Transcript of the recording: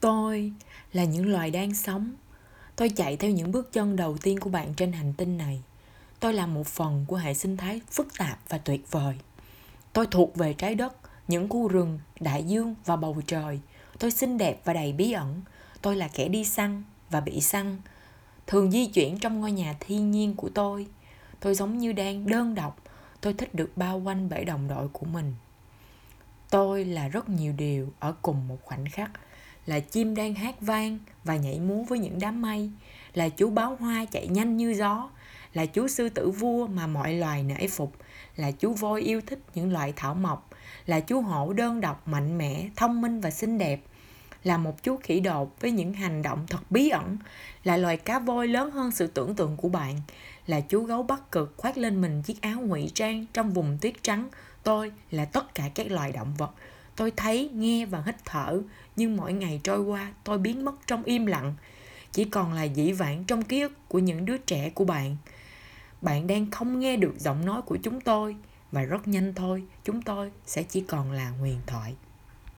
Tôi là những loài đang sống. Tôi chạy theo những bước chân đầu tiên của bạn trên hành tinh này. Tôi là một phần của hệ sinh thái phức tạp và tuyệt vời. Tôi thuộc về trái đất, những khu rừng, đại dương và bầu trời. Tôi xinh đẹp và đầy bí ẩn. Tôi là kẻ đi săn và bị săn. Thường di chuyển trong ngôi nhà thiên nhiên của tôi. Tôi giống như đang đơn độc. Tôi thích được bao quanh bởi đồng đội của mình. Tôi là rất nhiều điều ở cùng một khoảnh khắc là chim đang hát vang và nhảy múa với những đám mây, là chú báo hoa chạy nhanh như gió, là chú sư tử vua mà mọi loài nể phục, là chú voi yêu thích những loại thảo mộc, là chú hổ đơn độc mạnh mẽ, thông minh và xinh đẹp, là một chú khỉ đột với những hành động thật bí ẩn, là loài cá voi lớn hơn sự tưởng tượng của bạn, là chú gấu bắc cực khoác lên mình chiếc áo ngụy trang trong vùng tuyết trắng. Tôi là tất cả các loài động vật tôi thấy, nghe và hít thở, nhưng mỗi ngày trôi qua, tôi biến mất trong im lặng. Chỉ còn là dĩ vãng trong ký ức của những đứa trẻ của bạn. Bạn đang không nghe được giọng nói của chúng tôi, và rất nhanh thôi, chúng tôi sẽ chỉ còn là huyền thoại.